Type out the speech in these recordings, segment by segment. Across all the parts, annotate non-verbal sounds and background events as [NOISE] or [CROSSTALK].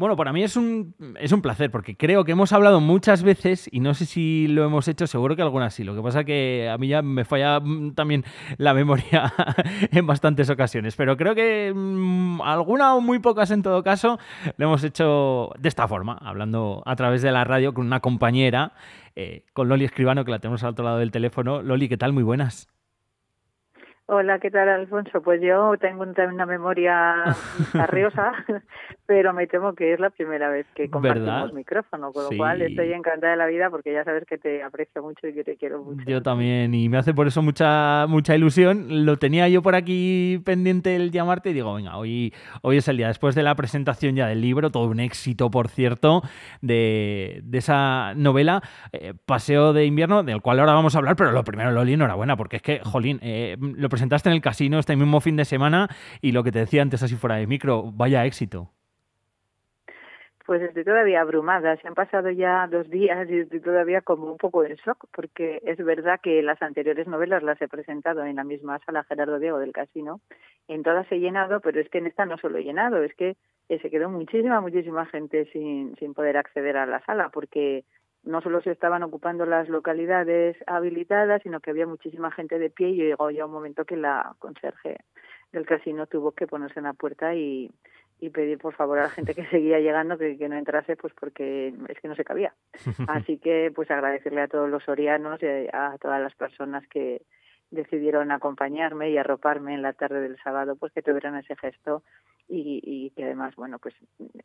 Bueno, para mí es un, es un placer, porque creo que hemos hablado muchas veces y no sé si lo hemos hecho, seguro que algunas sí. Lo que pasa que a mí ya me falla mm, también la memoria [LAUGHS] en bastantes ocasiones, pero creo que mm, alguna o muy pocas en todo caso lo hemos hecho de esta forma, hablando a través de la radio con una compañera, eh, con Loli Escribano, que la tenemos al otro lado del teléfono. Loli, ¿qué tal? Muy buenas. Hola, ¿qué tal, Alfonso? Pues yo tengo una memoria [LAUGHS] arriosa, pero me temo que es la primera vez que compartimos micrófono, con lo cual estoy encantada de la vida porque ya sabes que te aprecio mucho y que te quiero mucho. Yo también, y me hace por eso mucha mucha ilusión. Lo tenía yo por aquí pendiente el llamarte y digo, venga, hoy, hoy es el día. Después de la presentación ya del libro, todo un éxito, por cierto, de, de esa novela, eh, Paseo de Invierno, del cual ahora vamos a hablar, pero lo primero, Loli, enhorabuena, porque es que, jolín, eh, lo presentaste en el casino este mismo fin de semana y lo que te decía antes así fuera de micro, vaya éxito. Pues estoy todavía abrumada. Se han pasado ya dos días y estoy todavía como un poco en shock, porque es verdad que las anteriores novelas las he presentado en la misma sala Gerardo Diego del Casino. En todas he llenado, pero es que en esta no solo he llenado, es que se quedó muchísima, muchísima gente sin, sin poder acceder a la sala, porque no solo se estaban ocupando las localidades habilitadas, sino que había muchísima gente de pie y llegó ya un momento que la conserje del casino tuvo que ponerse en la puerta y, y pedir por favor a la gente que [LAUGHS] seguía llegando que, que, no entrase pues porque es que no se cabía. [LAUGHS] Así que pues agradecerle a todos los orianos y a todas las personas que decidieron acompañarme y arroparme en la tarde del sábado pues que tuvieran ese gesto y, que además, bueno, pues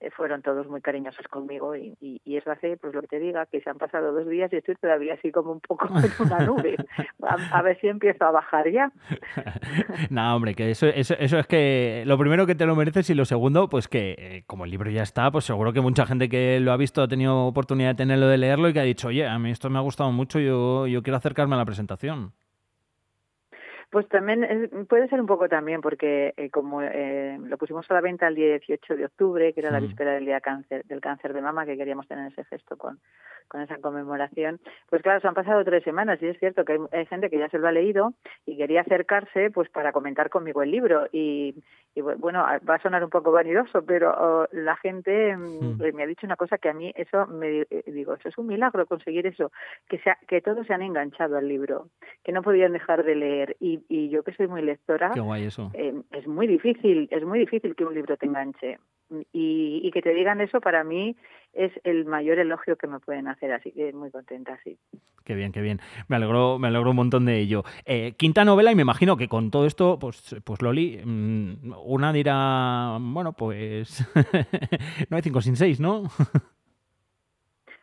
eh, fueron todos muy cariñosos conmigo y, y, eso hace, pues lo que te diga, que se han pasado dos días y estoy todavía así como un poco en una nube. [LAUGHS] A, ver si empiezo a bajar ya. [LAUGHS] no, hombre, que eso, eso, eso es que lo primero que te lo mereces y lo segundo, pues que eh, como el libro ya está, pues seguro que mucha gente que lo ha visto ha tenido oportunidad de tenerlo, de leerlo y que ha dicho, oye, a mí esto me ha gustado mucho, yo, yo quiero acercarme a la presentación. Pues también puede ser un poco también, porque eh, como eh, lo pusimos a la venta el día 18 de octubre, que era la víspera del día cáncer, del cáncer de mama, que queríamos tener ese gesto con, con esa conmemoración, pues claro, se han pasado tres semanas y es cierto que hay, gente que ya se lo ha leído y quería acercarse pues para comentar conmigo el libro. Y, bueno, va a sonar un poco vanidoso, pero oh, la gente mm, me ha dicho una cosa que a mí eso me eh, digo, eso es un milagro conseguir eso, que sea, que todos se han enganchado al libro, que no podían dejar de leer y, y yo que soy muy lectora, eh, es muy difícil, es muy difícil que un libro te enganche y, y que te digan eso para mí es el mayor elogio que me pueden hacer, así que muy contenta, sí. Qué bien, qué bien. Me alegro, me alegro un montón de ello. Eh, quinta novela, y me imagino que con todo esto, pues, pues Loli, mm, una dirá, bueno, pues [LAUGHS] no hay cinco sin seis, ¿no? [LAUGHS]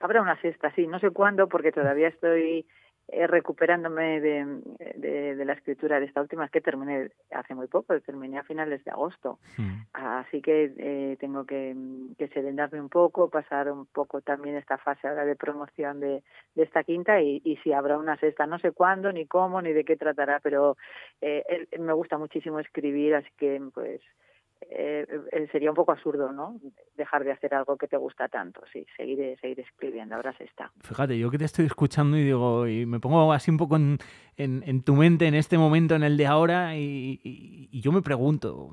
Habrá una sexta, sí, no sé cuándo, porque todavía estoy eh, recuperándome de, de, la escritura de esta última, que terminé hace muy poco, terminé a finales de agosto. Hmm. Así que eh, tengo que, que serenarme un poco, pasar un poco también esta fase ahora de promoción de, de esta quinta y, y, si habrá una sexta, no sé cuándo, ni cómo, ni de qué tratará, pero eh, me gusta muchísimo escribir, así que pues eh, eh, sería un poco absurdo, ¿no? Dejar de hacer algo que te gusta tanto, sí, seguir, escribiendo, ahora se está. Fíjate, yo que te estoy escuchando y digo, y me pongo así un poco en, tu mente en este momento, en el de ahora, y, y, yo me pregunto,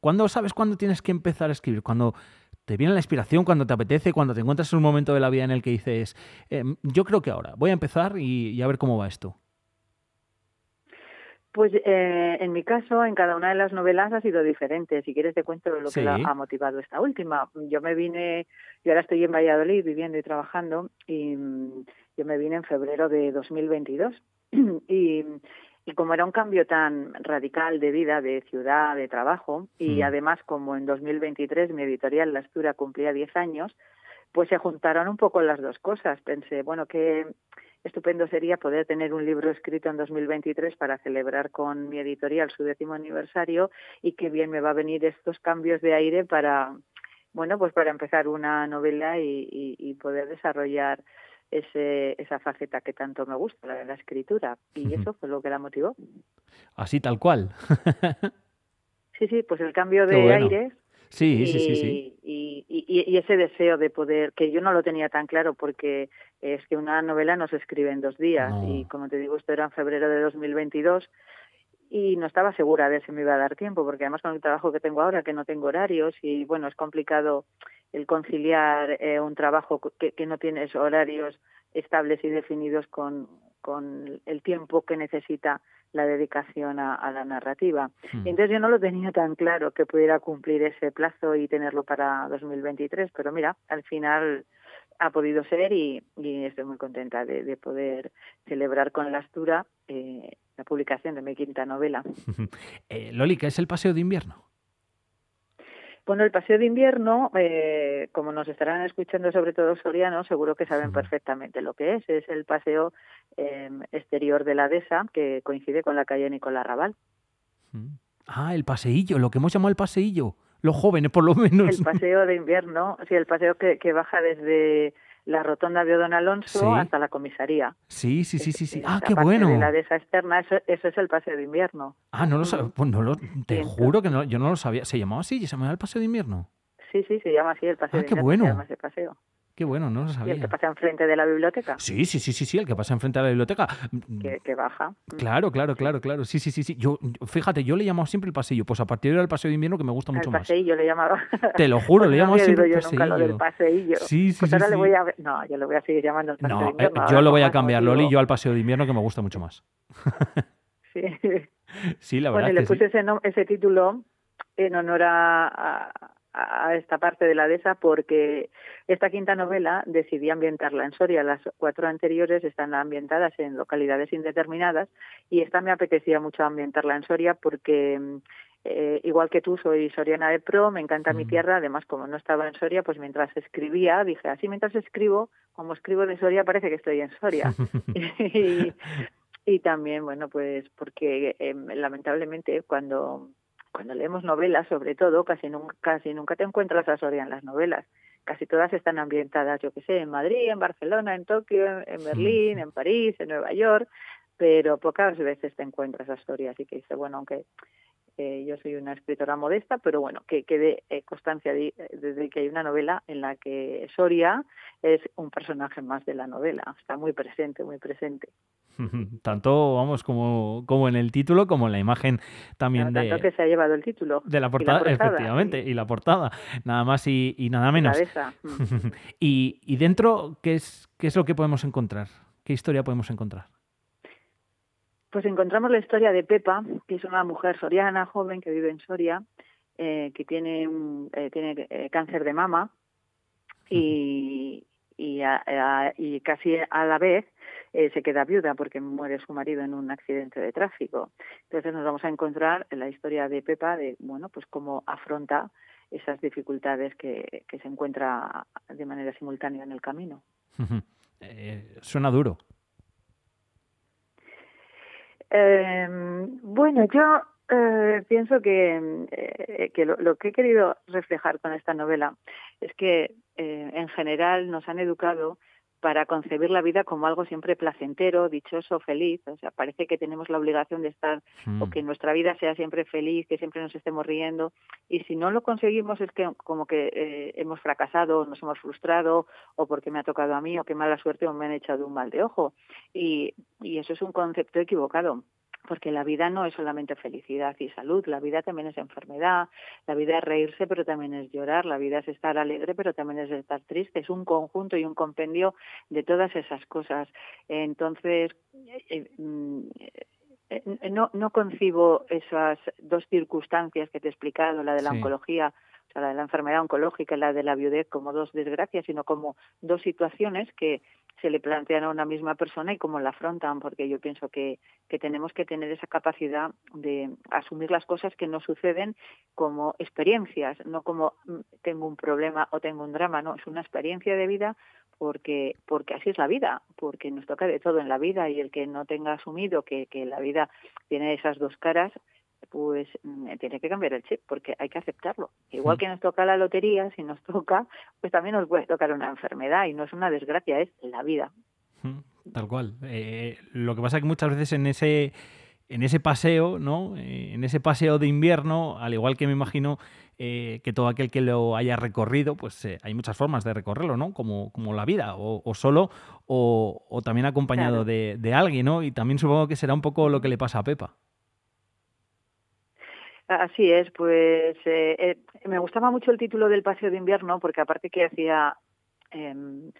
¿cuándo sabes cuándo tienes que empezar a escribir? Cuando te viene la inspiración, cuando te apetece, cuando te encuentras en un momento de la vida en el que dices, em, yo creo que ahora, voy a empezar y a ver cómo va esto. Pues eh, en mi caso, en cada una de las novelas ha sido diferente. Si quieres te cuento lo que ha motivado esta última. Yo me vine, yo ahora estoy en Valladolid viviendo y trabajando y yo me vine en febrero de 2022 [CLEARS THROAT] y, y como era un cambio tan radical de vida, de ciudad, de trabajo y mm. además como en 2023 mi editorial La Estura cumplía 10 años, pues se juntaron un poco las dos cosas. Pensé, bueno, que estupendo sería poder tener un libro escrito en 2023 para celebrar con mi editorial su décimo aniversario y qué bien me va a venir estos cambios de aire para, bueno, pues para empezar una novela y, poder desarrollar ese, esa faceta que tanto me gusta, la de la escritura. Y eso fue lo que la motivó. Así tal cual. [LAUGHS] sí, sí, pues el cambio de aire Sí, sí, sí, sí. Y, y, ese deseo de poder, que yo no lo tenía tan claro porque es que una novela no se escribe en dos días y como te digo, esto era en febrero de 2022 y no estaba segura de si me iba a dar tiempo porque además con el trabajo que tengo ahora, que no tengo horarios y bueno, es complicado el conciliar eh, un trabajo que, que no tienes horarios estables y definidos con, con el tiempo que necesita la dedicación a, la narrativa. Hmm. entonces yo no lo tenía tan claro que pudiera cumplir ese plazo y tenerlo para 2023, pero mira, al final ha podido ser y, estoy muy contenta de, poder celebrar con la Astura eh, la publicación de mi quinta novela. [LAUGHS] eh, Loli, ¿qué es el paseo de invierno? Bueno, el paseo de invierno, eh, como nos estarán escuchando sobre todo sorianos, seguro que saben perfectamente lo que es. Es el paseo em, exterior de la dehesa que coincide con la calle Nicolás Raval. Ah, el paseillo, lo que hemos llamado el paseillo. Los jóvenes, por lo menos. El paseo de invierno, sí, el paseo que, que baja desde la rotonda de Don Alonso hasta la comisaría. Sí, sí, sí, sí, sí. Ah, qué bueno. De la dehesa externa, eso, eso, es el paseo de invierno. Ah, no lo sabía. Pues no lo, te juro que no, yo no lo sabía. ¿Se llamaba así? ¿Se llamaba el paseo de invierno? Sí, sí, se llama así el paseo ah, de invierno. qué bueno. Se llama ese paseo. Qué bueno, no lo sabía. ¿Y el que pasa enfrente de la biblioteca? Sí, sí, sí, sí, sí, el que pasa enfrente de la biblioteca. Que, baja. Claro, claro, claro, claro. Sí, sí, sí, sí. Yo, fíjate, yo le llamado siempre el pasillo. Pues a partir de ahora el paseo de invierno que me gusta mucho más. El paseillo le llamaba. [LAUGHS] Te lo juro, le llamo siempre el paseillo. Nunca lo del paseillo. Sí, sí, pues sí, ahora sí. Le voy a... No, yo le voy a seguir llamando el paseo no, de invierno. Eh, yo lo voy a cambiar, Loli, yo al paseo de invierno que me gusta mucho más. [LAUGHS] sí. [LAUGHS] Sí, la verdad. Bueno, y le puse ese, ese título en honor a, a esta parte de la dehesa porque esta quinta novela decidí ambientarla en Soria. Las cuatro anteriores están ambientadas en localidades indeterminadas y esta me apetecía mucho ambientarla en Soria porque eh, igual que tú soy soriana de pro, me encanta mi tierra, además como no estaba en Soria, pues mientras escribía dije, así mientras escribo, como escribo de Soria parece que estoy en Soria. [LAUGHS] [LAUGHS] y, y, también, bueno, pues porque eh, lamentablemente cuando cuando leemos novelas, sobre todo, casi nunca, casi nunca te encuentras a Soria en las novelas. Casi todas están ambientadas, yo que sé, en Madrid, en Barcelona, en Tokio, en Berlín, en París, en Nueva York, pero pocas veces te encuentras a Soria. Así que dice, bueno, aunque eh, yo soy una escritora modesta, pero bueno, que quede eh, constancia de, de, que hay una novela en la que Soria es un personaje más de la novela, está muy presente, muy presente. [LAUGHS] Tanto, vamos, como, como en el título, como en la imagen también de... Tanto que se ha llevado el título. De la portada, efectivamente, y la portada, nada más y, y nada menos. [LAUGHS] y, y dentro, ¿qué es, ¿qué es lo que podemos encontrar? ¿Qué historia podemos encontrar? Pues encontramos la historia de Pepa, que es una mujer soriana, joven, que vive en Soria, eh, que tiene, eh, tiene eh, cáncer de mama y, y, a, a, y casi a la vez eh, se queda viuda porque muere su marido en un accidente de tráfico. Entonces nos vamos a encontrar en la historia de Pepa de, bueno, pues cómo afronta esas dificultades que, que se encuentra de manera simultánea en el camino. eh, suena duro. Eh, bueno, yo eh, pienso que, eh, que lo, lo, que he querido reflejar con esta novela es que eh, en general nos han educado para concebir la vida como algo siempre placentero, dichoso, feliz. O sea, parece que tenemos la obligación de estar mm. o que nuestra vida sea siempre feliz, que siempre nos estemos riendo. Y si no lo conseguimos es que como que eh, hemos fracasado, nos hemos frustrado, o porque me ha tocado a mí, o qué mala suerte, o me han echado un mal de ojo. Y, y eso es un concepto equivocado porque la vida no es solamente felicidad y salud, la vida también es enfermedad, la vida es reírse, pero también es llorar, la vida es estar alegre, pero también es estar triste, es un conjunto y un compendio de todas esas cosas. Entonces, eh, eh, no, no concibo esas dos circunstancias que te he explicado, la de la sí. oncología, la de la enfermedad oncológica y la de la viudez como dos desgracias, sino como dos situaciones que se le plantean a una misma persona y cómo la afrontan, porque yo pienso que, que tenemos que tener esa capacidad de asumir las cosas que nos suceden como experiencias, no como tengo un problema o tengo un drama, no, es una experiencia de vida porque porque así es la vida, porque nos toca de todo en la vida y el que no tenga asumido que, que la vida tiene esas dos caras, pues tiene que cambiar el chip porque hay que aceptarlo. Igual que nos toca la lotería, si nos toca, pues también nos puede tocar una enfermedad y no es una desgracia, es la vida. Tal cual. Eh, lo que pasa es que muchas veces en ese en ese paseo, ¿no? Eh, en ese paseo de invierno, al igual que me imagino eh, que todo aquel que lo haya recorrido, pues eh, hay muchas formas de recorrerlo, ¿no? Como, como la vida, o, o solo, o, o, también acompañado claro. de, de, alguien, ¿no? Y también supongo que será un poco lo que le pasa a Pepa. Así es, pues eh, eh, me gustaba mucho el título del Paseo de Invierno porque aparte que hacía em,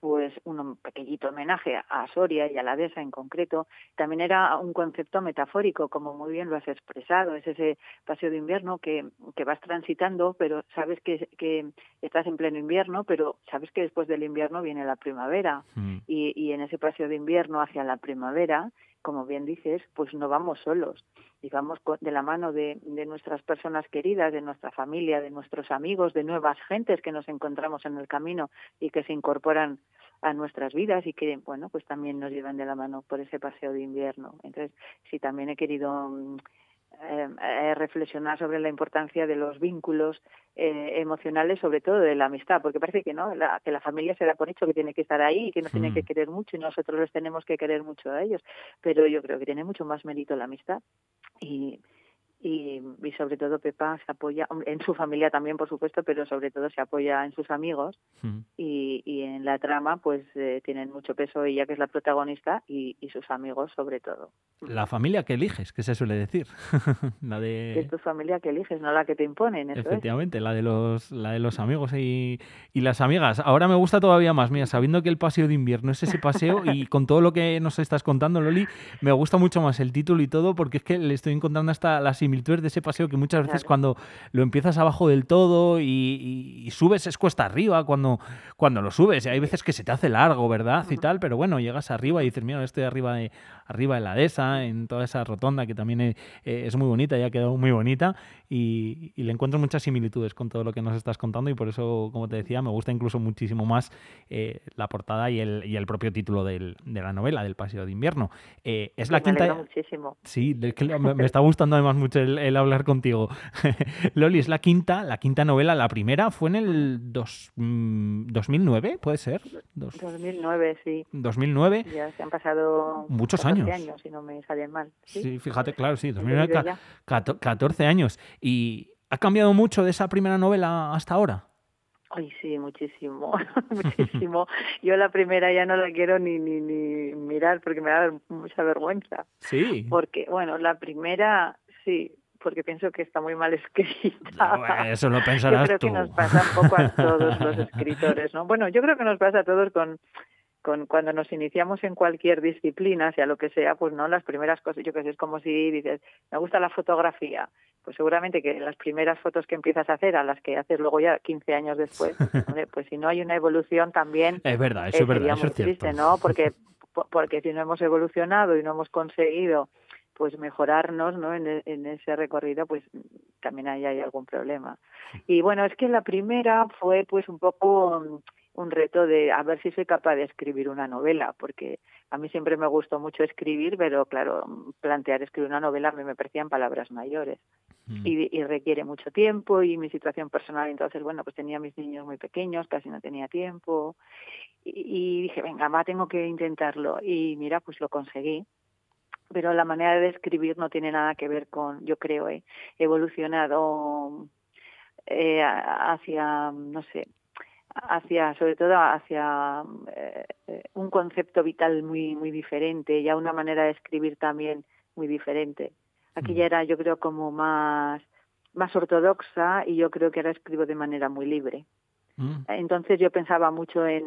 pues un pequeñito homenaje a Soria y a la dehesa en concreto, también era un concepto metafórico, como muy bien lo has expresado, es ese paseo de invierno que, que vas transitando, pero sabes que, que estás en pleno invierno, pero sabes que después del invierno viene la primavera, mm. y, y en ese paseo de invierno hacia la primavera, como bien dices, pues no vamos solos, y vamos de la mano de, de, nuestras personas queridas, de nuestra familia, de nuestros amigos, de nuevas gentes que nos encontramos en el camino y que se incorporan a nuestras vidas y que, bueno, pues también nos llevan de la mano por ese paseo de invierno. Entonces, sí, también he querido mm, eh, eh, reflexionar sobre la importancia de los vínculos eh, emocionales, sobre todo de la amistad, porque parece que no, la, que la familia se da por hecho que tiene que estar ahí y que nos tiene que hmm. querer mucho y nosotros les tenemos que querer mucho a ellos, pero yo creo que tiene mucho más mérito la amistad y y, y, sobre todo Pepa se apoya en su familia también por supuesto pero sobre todo se apoya en sus amigos y, y, en la trama pues eh, tienen mucho peso ella que es la protagonista y, y, sus amigos sobre todo. La familia que eliges que se suele decir. [LAUGHS] La de es tu familia que eliges no la que te imponen efectivamente la de los la de los amigos y, y las amigas. Ahora me gusta todavía más mira sabiendo que el paseo de invierno es ese paseo y con todo lo que nos estás contando Loli me gusta mucho más el título y todo porque es que le estoy encontrando hasta las similitudes de ese paseo que muchas veces cuando lo empiezas abajo del todo y, subes es cuesta arriba cuando, cuando lo subes. Y hay veces que se te hace largo, ¿verdad? Y tal, pero bueno, llegas arriba y dices, mira, estoy arriba de, arriba de la dehesa, en toda esa rotonda que también es, es muy bonita y ha quedado muy bonita. Y, le encuentro muchas similitudes con todo lo que nos estás contando y por eso, como te decía, me gusta incluso muchísimo más eh, la portada y el, y el propio título del, de la novela, del Paseo de Invierno. Eh, es la quinta... Muchísimo. Sí, [LAUGHS] me, me, está gustando además mucho el, el hablar contigo. [LAUGHS] Loli, es la quinta, la quinta novela. La primera fue en el dos, 2009, mm, ¿puede ser? 2009, sí. 2009. Ya se han pasado muchos años. años, si no me salen mal. Sí, fíjate, claro, sí, 2009, 14 años. ¿Y ha cambiado mucho de esa primera novela hasta ahora? Ay, sí, muchísimo, [LAUGHS] muchísimo. Yo la primera ya no la quiero ni, ni, ni mirar porque me da mucha vergüenza. Sí. Porque, bueno, la primera, sí, porque pienso que está muy mal [LAUGHS] escrita. eso lo pensarás yo creo que nos pasa un poco a [LAUGHS] todos los escritores, ¿no? Bueno, yo creo que nos pasa a todos con, con cuando nos iniciamos en cualquier disciplina, sea lo que sea, pues no las primeras cosas, yo que sé, es como si dices, me gusta la fotografía, pues seguramente que las primeras fotos que empiezas a hacer a las que haces luego ya 15 años después, [LAUGHS] pues si no hay una evolución también es verdad, eso es verdad, eso es triste, ¿no? Porque porque si no hemos evolucionado y no hemos conseguido pues mejorarnos ¿no? en, en, ese recorrido, pues también ahí hay algún problema. Y bueno, es que la primera fue pues un poco un reto de a ver si soy capaz de escribir una novela, porque a mí siempre me gustó mucho escribir, pero claro, plantear escribir una novela a mí me parecían palabras mayores mm. y, y, requiere mucho tiempo y mi situación personal, entonces bueno, pues tenía mis niños muy pequeños, casi no tenía tiempo y, y dije, venga, va, tengo que intentarlo y mira, pues lo conseguí pero la manera de escribir no tiene nada que ver con, yo creo, he evolucionado eh, hacia, no sé, hacia, sobre todo hacia eh, un concepto vital muy, muy diferente, ya una manera de escribir también muy diferente. Aquí ya mm. era, yo creo, como más, más ortodoxa y yo creo que ahora escribo de manera muy libre. Mm. Entonces yo pensaba mucho en,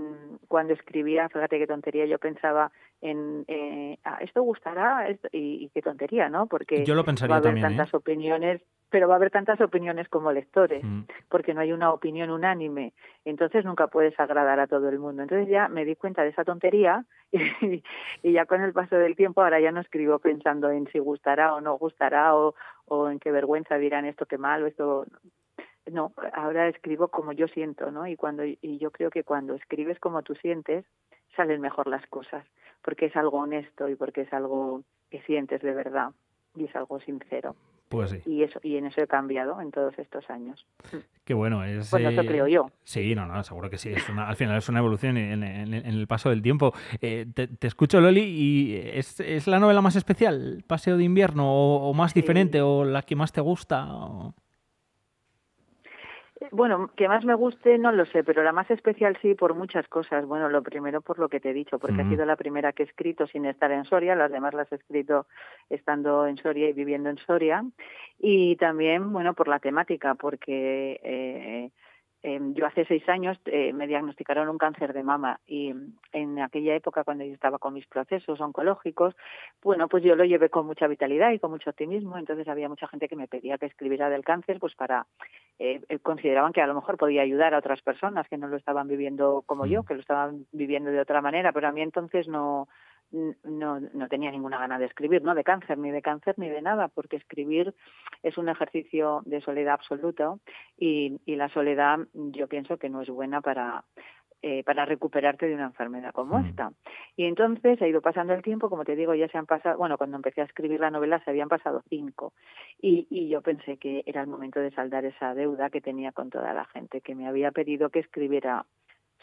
cuando escribía, fíjate qué tontería, yo pensaba en, eh, ah, esto gustará y, qué tontería, ¿no? Porque yo lo pensaría va a haber también, tantas ¿eh? opiniones, pero va a haber tantas opiniones como lectores, mm. porque no hay una opinión unánime, entonces nunca puedes agradar a todo el mundo. Entonces ya me di cuenta de esa tontería [LAUGHS] y, y ya con el paso del tiempo ahora ya no escribo pensando en si gustará o no gustará o, o en qué vergüenza dirán esto qué mal o esto no, ahora escribo como yo siento, ¿no? Y cuando y yo creo que cuando escribes como tú sientes salen mejor las cosas, porque es algo honesto y porque es algo que sientes de verdad y es algo sincero. Pues sí. Y eso y en eso he cambiado en todos estos años. Qué bueno es. Pues eso creo yo. Sí, no, no, seguro que sí. Es una, al final es una evolución en, en, en el paso del tiempo. Eh, te, te, escucho, Loli, y ¿es, ¿es, la novela más especial, Paseo de Invierno, o, o más sí. diferente, o la que más te gusta? O... bueno, que más me guste no lo sé, pero la más especial sí por muchas cosas. Bueno, lo primero por lo que te he dicho, porque ha sido la primera que he escrito sin estar en Soria, las demás las he escrito estando en Soria y viviendo en Soria. Y también, bueno, por la temática, porque eh, Em, yo hace seis años eh, me diagnosticaron un cáncer de mama y en aquella época cuando yo estaba con mis procesos oncológicos, bueno, pues yo lo llevé con mucha vitalidad y con mucho optimismo, entonces había mucha gente que me pedía que escribiera del cáncer, pues para, eh, eh, consideraban que a lo mejor podía ayudar a otras personas que no lo estaban viviendo como yo, que lo estaban viviendo de otra manera, pero a mí entonces no, no, no tenía ninguna gana de escribir, no de cáncer, ni de cáncer, ni de nada, porque escribir es un ejercicio de soledad absoluta y, y la soledad yo pienso que no es buena para, eh, para recuperarte de una enfermedad como mm. esta. Y entonces ha ido pasando el tiempo, como te digo, ya se han pasado, bueno, cuando empecé a escribir la novela se habían pasado cinco y, y yo pensé que era el momento de saldar esa deuda que tenía con toda la gente que me había pedido que escribiera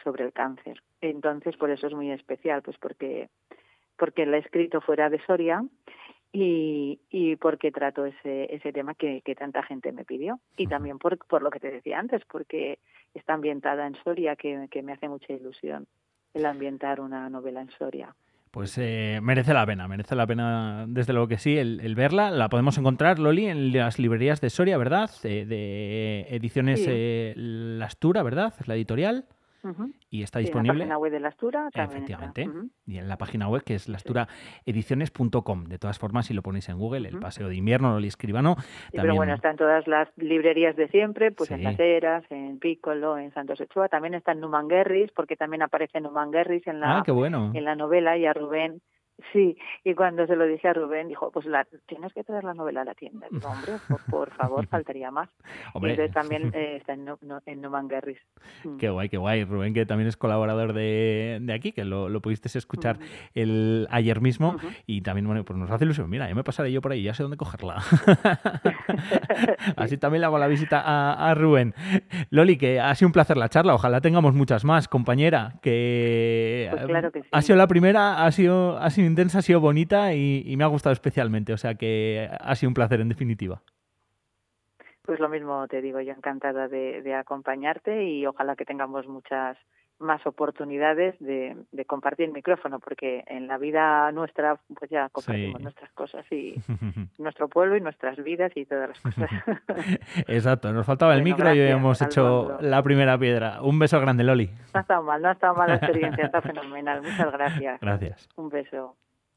sobre el cáncer. Entonces, por eso es muy especial, pues porque porque la he escrito fuera de Soria y, y porque trato ese, ese tema que, que tanta gente me pidió. Y también por, por lo que te decía antes, porque está ambientada en Soria, que, que me hace mucha ilusión el ambientar una novela en Soria. Pues eh, merece la pena, merece la pena, desde luego que sí, el, verla. La podemos encontrar, Loli, en las librerías de Soria, ¿verdad? de ediciones eh, Lastura, ¿verdad? Es la editorial. Y está disponible. en la página web de Lastura Efectivamente. Y en la página web que es lasturaediciones.com. De todas formas, si lo ponéis en Google, el paseo de invierno, Loli Escribano. también... Pero bueno, está en todas las librerías de siempre, pues en Las Heras, en Piccolo, en Santos Ochoa. También está en Numanguerris, porque también aparece Numanguerris en la, ah, qué bueno. en la novela y a Rubén Sí, y cuando se lo dije a Rubén, dijo, pues la, tienes que traer la novela a la tienda. [LAUGHS] Digo, hombre, por, favor, faltaría más. [LAUGHS] y entonces también [LAUGHS] eh, está en, no, en mm. Qué guay, qué guay. Rubén, que también es colaborador de, de aquí, que lo, lo pudiste escuchar el, ayer mismo. Y también, bueno, pues nos hace ilusión. Mira, yo me pasaré yo por ahí, ya sé dónde cogerla. Así también le hago la visita a, a, Rubén. Loli, que ha sido un placer la charla. Ojalá tengamos muchas más, compañera. Que, pues claro que sí. ha sido la primera, ha sido, ha sido intensa, ha sido bonita y, me ha gustado especialmente. O sea que ha sido un placer en definitiva. Pues lo mismo te digo, yo encantada de, acompañarte y ojalá que tengamos muchas más oportunidades de, compartir micrófono, porque en la vida nuestra pues ya compartimos nuestras cosas y [LAUGHS] nuestro pueblo y nuestras vidas y todas las cosas. [LAUGHS] Exacto, nos faltaba el micro y hemos hecho la primera piedra. Un beso grande, Loli. No ha estado mal, no ha estado mal la experiencia, está fenomenal. Muchas gracias. Gracias. Un beso.